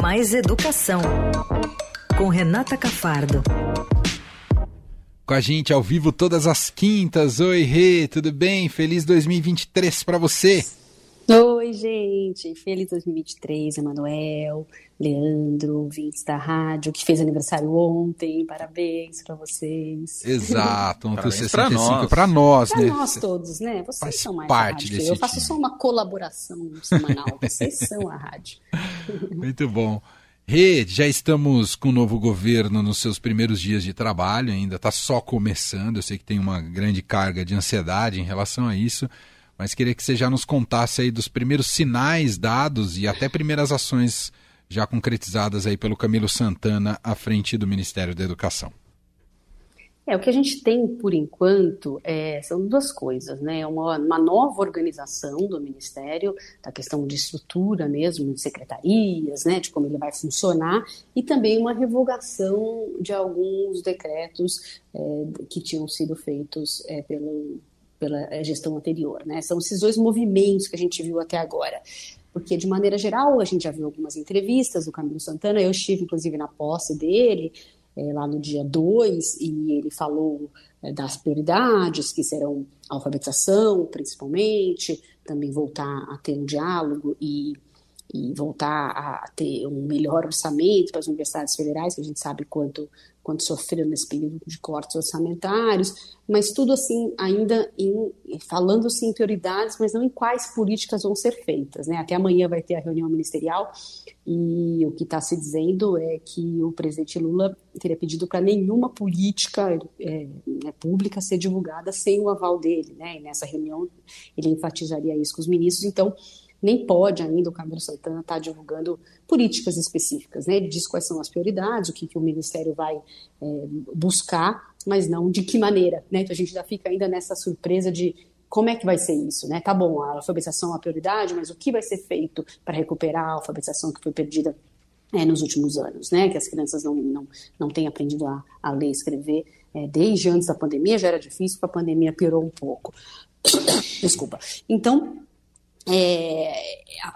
Mais Educação, com Renata Cafardo. Com a gente ao vivo todas as quintas. Oi, Rê, tudo bem? Feliz 2023 para você. Oi, gente. Feliz 2023, Emanuel, Leandro, ouvintes da rádio, que fez aniversário ontem. Parabéns para vocês. Exato, ontem 65 para nós, pra né? nós todos, né? Vocês Faz são mais parte rádio. desse Eu faço time. só uma colaboração semanal. Vocês são a rádio. Muito bom. Rê, já estamos com o novo governo nos seus primeiros dias de trabalho, ainda está só começando. Eu sei que tem uma grande carga de ansiedade em relação a isso, mas queria que você já nos contasse aí dos primeiros sinais dados e até primeiras ações já concretizadas aí pelo Camilo Santana à frente do Ministério da Educação. É, o que a gente tem por enquanto é, são duas coisas, né? Uma, uma nova organização do Ministério, da questão de estrutura mesmo, de secretarias, né? De como ele vai funcionar, e também uma revogação de alguns decretos é, que tinham sido feitos é, pelo, pela gestão anterior, né? São esses dois movimentos que a gente viu até agora. Porque, de maneira geral, a gente já viu algumas entrevistas do Camilo Santana, eu estive, inclusive, na posse dele, é, lá no dia 2, e ele falou é, das prioridades, que serão alfabetização, principalmente, também voltar a ter um diálogo e, e voltar a ter um melhor orçamento para as universidades federais, que a gente sabe quanto, quanto sofreram nesse período de cortes orçamentários, mas tudo assim, ainda em, falando-se em prioridades, mas não em quais políticas vão ser feitas. Né? Até amanhã vai ter a reunião ministerial e o que está se dizendo é que o presidente Lula teria pedido para nenhuma política é, né, pública ser divulgada sem o aval dele. Né? E nessa reunião ele enfatizaria isso com os ministros. Então, nem pode ainda o Camilo Santana estar tá divulgando políticas específicas. Né? Ele diz quais são as prioridades, o que, que o Ministério vai é, buscar, mas não de que maneira. Né? Então a gente já fica ainda nessa surpresa de como é que vai ser isso, né? Tá bom, a alfabetização é a prioridade, mas o que vai ser feito para recuperar a alfabetização que foi perdida é, nos últimos anos, né? Que as crianças não, não, não têm aprendido a, a ler e escrever é, desde antes da pandemia, já era difícil, com a pandemia piorou um pouco. Desculpa. Então, é,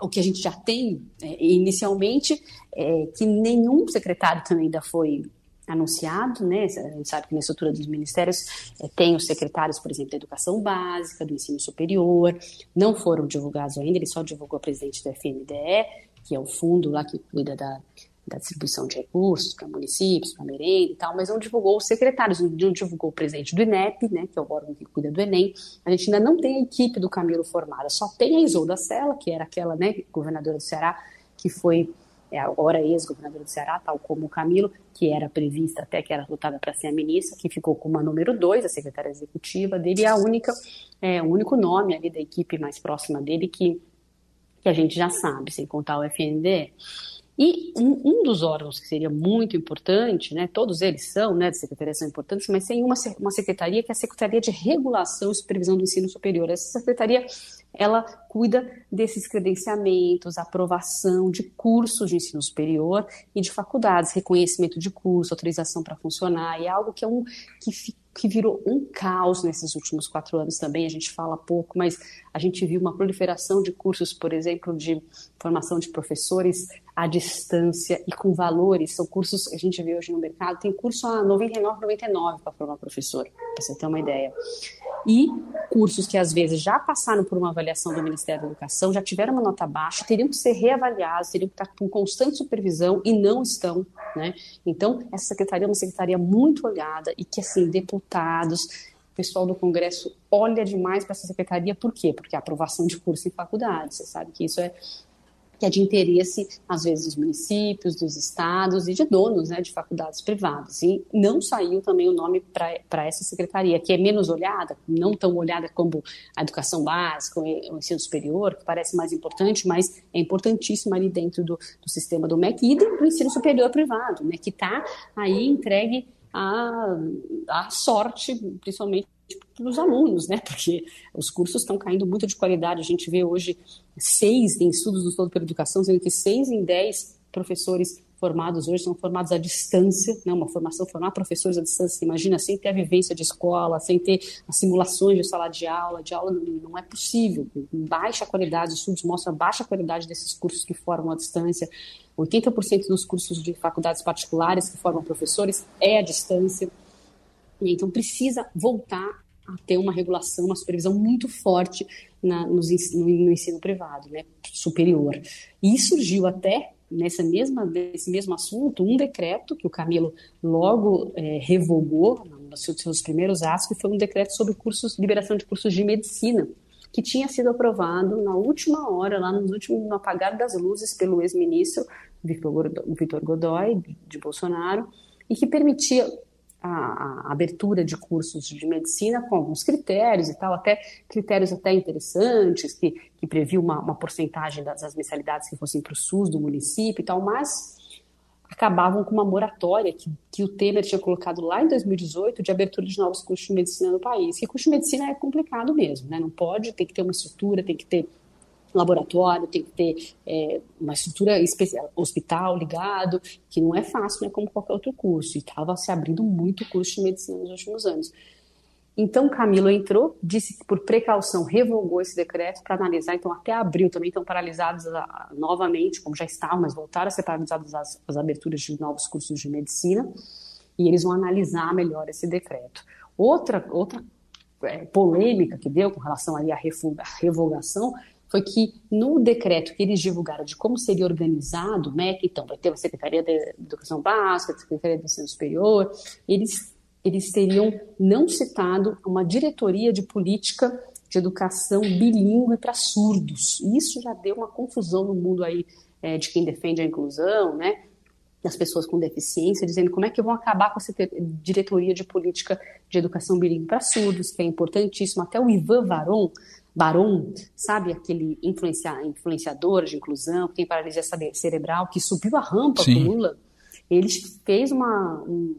o que a gente já tem é, inicialmente é que nenhum secretário também ainda foi anunciado, né? A gente sabe que na estrutura dos ministérios é, tem os secretários, por exemplo, da educação básica, do ensino superior, não foram divulgados ainda, ele só divulgou a presidente do FNDE, que é o fundo lá que cuida da, da distribuição de recursos para municípios, para merenda e tal, mas não divulgou os secretários, não divulgou o presidente do INEP, né, que é o órgão que cuida do Enem. A gente ainda não tem a equipe do Camilo formada, só tem a Isolda Sela, que era aquela, né, governadora do Ceará, que foi é, agora ex-governadora do Ceará, tal como o Camilo, que era prevista até que era votada para ser a ministra, que ficou com uma número 2, a secretária executiva dele, é a única, é, o único nome ali da equipe mais próxima dele que, que a gente já sabe, sem contar o FNDE. E um, um, dos órgãos que seria muito importante, né, todos eles são, né, de secretaria são importantes, mas tem uma, uma secretaria que é a Secretaria de Regulação e Supervisão do Ensino Superior. Essa secretaria, ela cuida desses credenciamentos, aprovação de cursos de ensino superior e de faculdades, reconhecimento de curso, autorização para funcionar, e é algo que é um que que virou um caos nesses últimos quatro anos também, a gente fala pouco, mas a gente viu uma proliferação de cursos, por exemplo, de formação de professores à distância e com valores, são cursos que a gente vê hoje no mercado, tem curso a R$ 99,99 para formar professor, para você ter uma ideia. E cursos que às vezes já passaram por uma avaliação do Ministério da Educação, já tiveram uma nota baixa, teriam que ser reavaliados, teriam que estar com constante supervisão e não estão, né? Então, essa secretaria é uma secretaria muito olhada e que, assim, deputados, o pessoal do Congresso olha demais para essa secretaria, por quê? Porque a aprovação de curso em faculdade, você sabe que isso é que é de interesse, às vezes, dos municípios, dos estados e de donos né, de faculdades privadas. E não saiu também o nome para essa secretaria, que é menos olhada, não tão olhada como a educação básica, o ensino superior, que parece mais importante, mas é importantíssima ali dentro do, do sistema do MEC e do ensino superior privado, né, que está aí entregue à, à sorte, principalmente para os alunos, né? Porque os cursos estão caindo muito de qualidade. A gente vê hoje seis, em estudos do Todo pela Educação, dizendo que seis em dez professores formados hoje são formados à distância, né, uma formação, formar professores à distância, imagina, sem ter a vivência de escola, sem ter as simulações de sala de aula, de aula não é possível, baixa qualidade, estudos mostram baixa qualidade desses cursos que formam à distância, 80% dos cursos de faculdades particulares que formam professores é à distância, então precisa voltar a ter uma regulação, uma supervisão muito forte na, no, no, ensino privado, né, superior. E surgiu até nessa mesma, nesse mesmo assunto um decreto que o Camilo logo é, revogou nos seus primeiros atos, que foi um decreto sobre cursos, liberação de cursos de medicina, que tinha sido aprovado na última hora, lá nos últimos, no apagar das luzes, pelo ex-ministro Vitor Godoy, de Bolsonaro, e que permitia a, a, abertura de cursos de medicina com alguns critérios e tal, até critérios até interessantes, que, que previu uma, uma porcentagem das, mensalidades que fossem para o SUS do município e tal, mas acabavam com uma moratória que, que o Temer tinha colocado lá em 2018 de abertura de novos cursos de medicina no país. E curso de medicina é complicado mesmo, né? Não pode, tem que ter uma estrutura, tem que ter laboratório, tem que ter é, uma estrutura especial, hospital ligado, que não é fácil, não é como qualquer outro curso. E estava se abrindo muito curso de medicina nos últimos anos. Então, Camilo entrou, disse que por precaução revogou esse decreto para analisar. Então, até abril também estão paralisados novamente, como já estavam, mas voltaram a ser paralisadas as, as aberturas de novos cursos de medicina. E eles vão analisar melhor esse decreto. Outra, outra é, polêmica que deu com relação ali à revogação foi que no decreto que eles divulgaram de como seria organizado o MEC, então vai ter uma Secretaria de Educação Básica, Secretaria de Ensino Superior, eles, eles teriam não citado uma diretoria de política de educação bilíngue para surdos. E isso já deu uma confusão no mundo aí é, de quem defende a inclusão, né? Das pessoas com deficiência, dizendo como é que vão acabar com essa diretoria de política de educação bilíngue para surdos, que é importantíssimo. Até o Ivan Varon, Baron, sabe aquele influencia, influenciador de inclusão, que tem paralisia cerebral, que subiu a rampa Sim. com Lula, ele fez uma, um,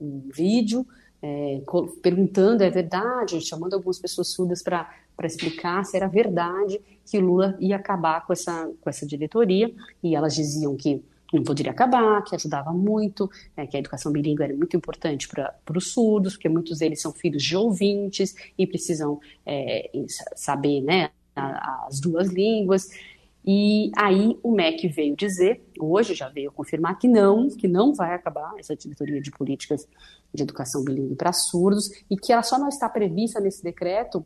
um vídeo é, perguntando, é verdade, chamando algumas pessoas surdas para explicar se era verdade que o Lula ia acabar com essa, com essa diretoria, e elas diziam que não poderia acabar, que ajudava muito, né, que a educação bilíngue era muito importante para os surdos, porque muitos deles são filhos de ouvintes e precisam é, saber né, as duas línguas. E aí o MEC veio dizer, hoje já veio confirmar que não, que não vai acabar essa diretoria de políticas de educação bilíngue para surdos e que ela só não está prevista nesse decreto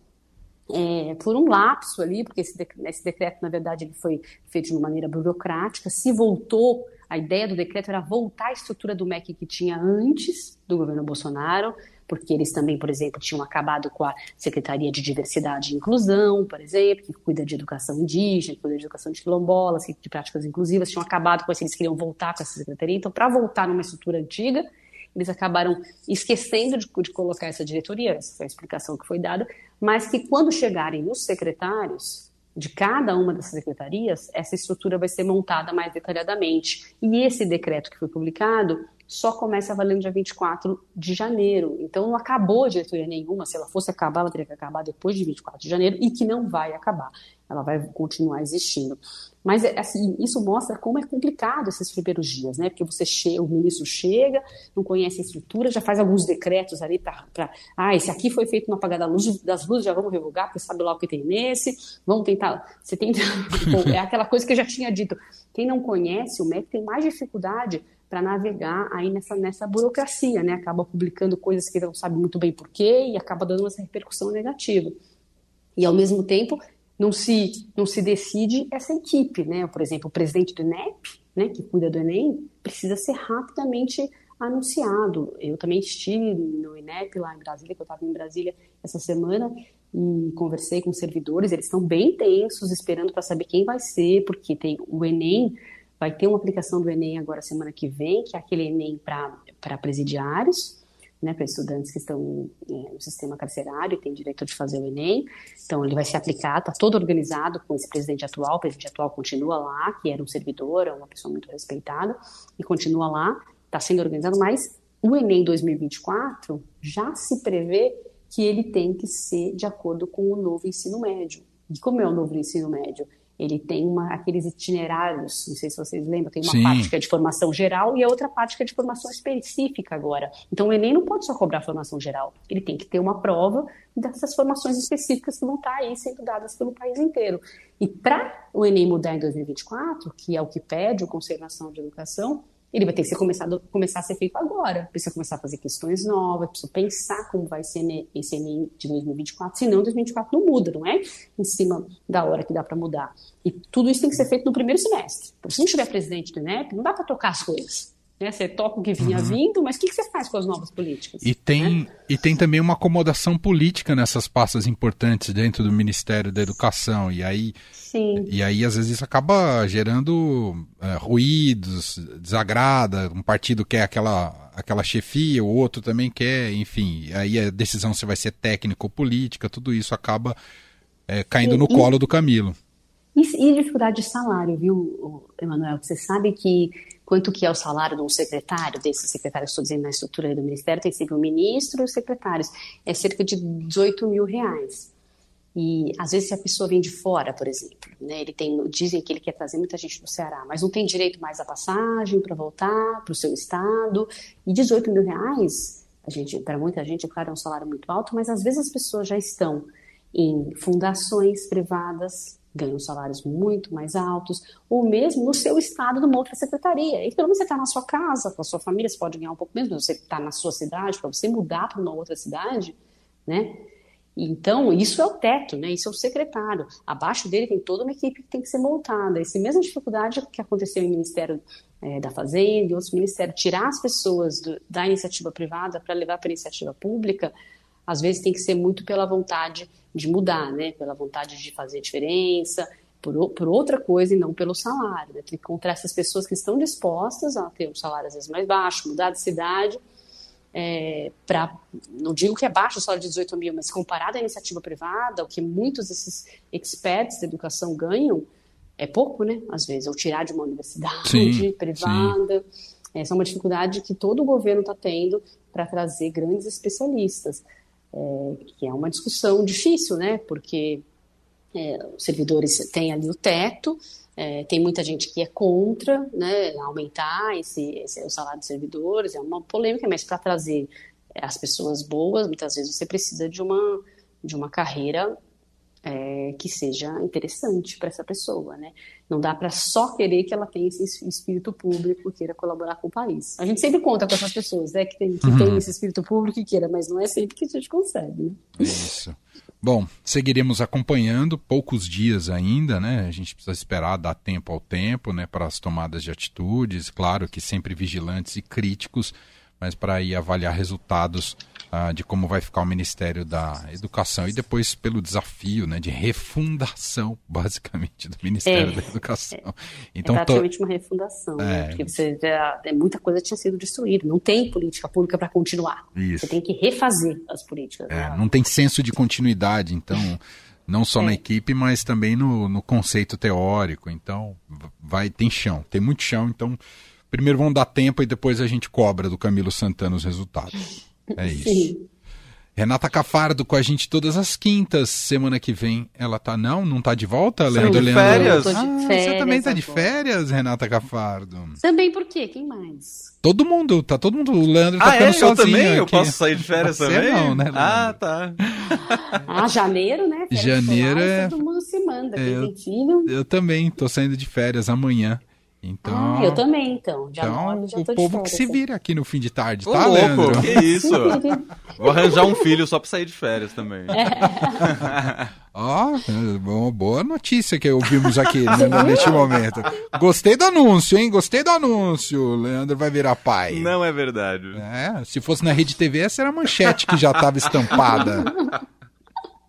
é, por um lapso ali, porque esse, esse decreto, na verdade, ele foi feito de uma maneira burocrática, se voltou a ideia do decreto era voltar à estrutura do MEC que tinha antes do governo Bolsonaro, porque eles também, por exemplo, tinham acabado com a Secretaria de Diversidade e Inclusão, por exemplo, que cuida de educação indígena, cuida de educação de quilombolas, de práticas inclusivas, tinham acabado com isso, eles queriam voltar com essa secretaria. Então, para voltar numa estrutura antiga, eles acabaram esquecendo de, de, colocar essa diretoria, essa foi a explicação que foi dada, mas que quando chegarem os secretários, de cada uma dessas secretarias, essa estrutura vai ser montada mais detalhadamente. E esse decreto que foi publicado só começa no dia 24 de janeiro. Então não acabou a diretoria nenhuma. Se ela fosse acabar, ela teria que acabar depois de 24 de janeiro e que não vai acabar. Ela vai continuar existindo. Mas é, assim, isso mostra como é complicado esses primeiros dias, né? Porque você chega, o ministro chega, não conhece a estrutura, já faz alguns decretos ali para. Ah, esse aqui foi feito no apagar da luz, das luzes, já vamos revogar, porque sabe lá o que tem nesse. Vamos tentar. Você. Bom, é aquela coisa que eu já tinha dito. Quem não conhece, o MEC tem mais dificuldade para navegar aí nessa, nessa burocracia, né? Acaba publicando coisas que não sabe muito bem porquê e acaba dando essa repercussão negativa. E ao mesmo tempo não se, não se decide essa equipe, né? Por exemplo, o presidente do INEP, né, que cuida do Enem, precisa ser rapidamente anunciado. Eu também estive no INEP lá em Brasília, que eu estava em Brasília essa semana, e conversei com servidores, eles estão bem tensos, esperando para saber quem vai ser, porque tem o Enem, vai ter uma aplicação do Enem agora semana que vem, que é aquele Enem para presidiários, né, para estudantes que estão é, no sistema carcerário e têm direito de fazer o Enem. Então, ele vai se aplicar, está todo organizado com esse presidente atual. O presidente atual continua lá, que era um servidor, é uma pessoa muito respeitada, e continua lá, está sendo organizado, mas o Enem 2024 já se prevê que ele tem que ser de acordo com o novo ensino médio. E como é o novo ensino médio? Ele tem uma, aqueles itinerários, não sei se vocês lembram, tem uma Sim. parte que é de formação geral e a outra parte que é de formação específica agora. Então o Enem não pode só cobrar formação geral, ele tem que ter uma prova dessas formações específicas que vão estar aí sendo dadas pelo país inteiro. E para o Enem mudar em 2024, que é o que pede o Conservação de Educação, ele vai ter que ser começado, começar a ser feito agora. Precisa começar a fazer questões novas, precisa pensar como vai ser esse Enem de 2024, senão 2024 não muda, não é em cima da hora que dá para mudar. E tudo isso tem que ser feito no primeiro semestre. Então, se não tiver presidente do INEP, não dá para tocar as coisas. Né? Você toca o que vinha uhum. vindo, mas o que, que, você faz com as novas políticas? E tem, né? e tem também uma acomodação política nessas pastas importantes dentro do Ministério da Educação. E aí, Sim. E aí às vezes, isso acaba gerando é, ruídos, desagrada. Um partido quer aquela, aquela chefia, o outro também quer, enfim. Aí a decisão se vai ser técnico ou política, tudo isso acaba é, caindo e, no colo do Camilo. E, e dificuldade de salário, viu, Emanuel? Você sabe que quanto que é o salário de um secretário, desses secretários, estou dizendo na estrutura do Ministério, tem sempre o ministro e os secretários, é cerca de 18 mil reais. E às vezes se a pessoa vem de fora, por exemplo, né, ele tem, dizem que ele quer trazer muita gente do Ceará, mas não tem direito mais à passagem para voltar para o seu estado. E 18 mil reais, para muita gente, claro, é um salário muito alto, mas às vezes as pessoas já estão em fundações privadas, ganham salários muito mais altos, ou mesmo no seu estado, numa outra secretaria. E pelo menos você está na sua casa, com a sua família, você pode ganhar um pouco menos, você está na sua cidade, para você mudar para uma outra cidade, né? Então, isso é o teto, né? Isso é o secretário. Abaixo dele tem toda uma equipe que tem que ser montada. Essa mesma dificuldade que aconteceu no Ministério é, da Fazenda e outros ministérios, tirar as pessoas do, da iniciativa privada para levar para a iniciativa pública, às vezes tem que ser muito pela vontade de mudar, né? Pela vontade de fazer diferença, por, por outra coisa e não pelo salário. Né? Tem que encontrar essas pessoas que estão dispostas a ter um salário às vezes mais baixo, mudar de cidade, é, para, não digo que é baixo o salário de 18 mil, mas comparado à iniciativa privada, o que muitos desses experts da educação ganham, é pouco, né? Às vezes, ou tirar de uma universidade sim, privada. Sim. Essa é uma dificuldade que todo o governo está tendo para trazer grandes especialistas é, que é uma discussão difícil, né? Porque é, os servidores têm ali o teto, é, tem muita gente que é contra né, aumentar esse, esse, o salário dos servidores, é uma polêmica, mas para trazer as pessoas boas, muitas vezes você precisa de uma, de uma carreira é, que seja interessante para essa pessoa, né? Não dá para só querer que ela tenha esse espírito público, queira colaborar com o país. A gente sempre conta com essas pessoas, né, que tem, que uhum. tem esse espírito público e queira, mas não é sempre que a gente consegue, né? Isso. Bom, seguiremos acompanhando, poucos dias ainda, né? A gente precisa esperar, dar tempo ao tempo, né, para as tomadas de atitudes, claro que sempre vigilantes e críticos, mas para ir avaliar resultados uh, de como vai ficar o Ministério da Educação e depois pelo desafio né, de refundação, basicamente, do Ministério é, da Educação. É, então, é praticamente tô... uma refundação, né? é, porque você já, é, muita coisa tinha sido destruída, não tem política pública para continuar. Isso. Você tem que refazer as políticas. É, né? Não tem senso de continuidade, então não só é. na equipe, mas também no, no, conceito teórico. Então, vai tem chão, tem muito chão. Então, primeiro vamos dar tempo e depois a gente cobra do Camilo Santana os resultados. É isso. Sim. Renata Cafardo com a gente todas as quintas. Semana que vem ela tá. Não, não tá de volta, Leandro? De férias. de ah, férias. Você também tá de férias, Renata Cafardo. Também por quê? Quem mais? Todo mundo, tá todo mundo. O Leandro tá ah, ficando é? sozinho. Eu também? Aqui. Eu posso sair de férias Você também? Não, né, Leandro? Ah, tá. ah, janeiro, né? Férias janeiro é. Todo mundo se manda. É, eu, eu também tô saindo de férias amanhã. Então, ah, eu também, então. Já então, já o povo que se vira aqui no fim de tarde, Ô, tá, louco, Leandro? Que isso? Vou arranjar um filho só pra sair de férias também. É. Ó, oh, boa notícia que ouvimos aqui né, neste momento. Gostei do anúncio, hein? Gostei do anúncio. Leandro vai virar pai. Não é verdade. É, se fosse na Rede TV, essa era a manchete que já estava estampada.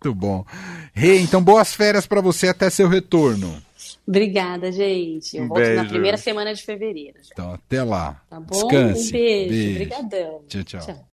Muito bom. Rei, hey, então boas férias para você até seu retorno. Obrigada, gente. Eu um volto beijo. na primeira semana de fevereiro. Já. Então, até lá. Tá bom? Descanse. Um beijo. beijo. Obrigadão. tchau. tchau. tchau.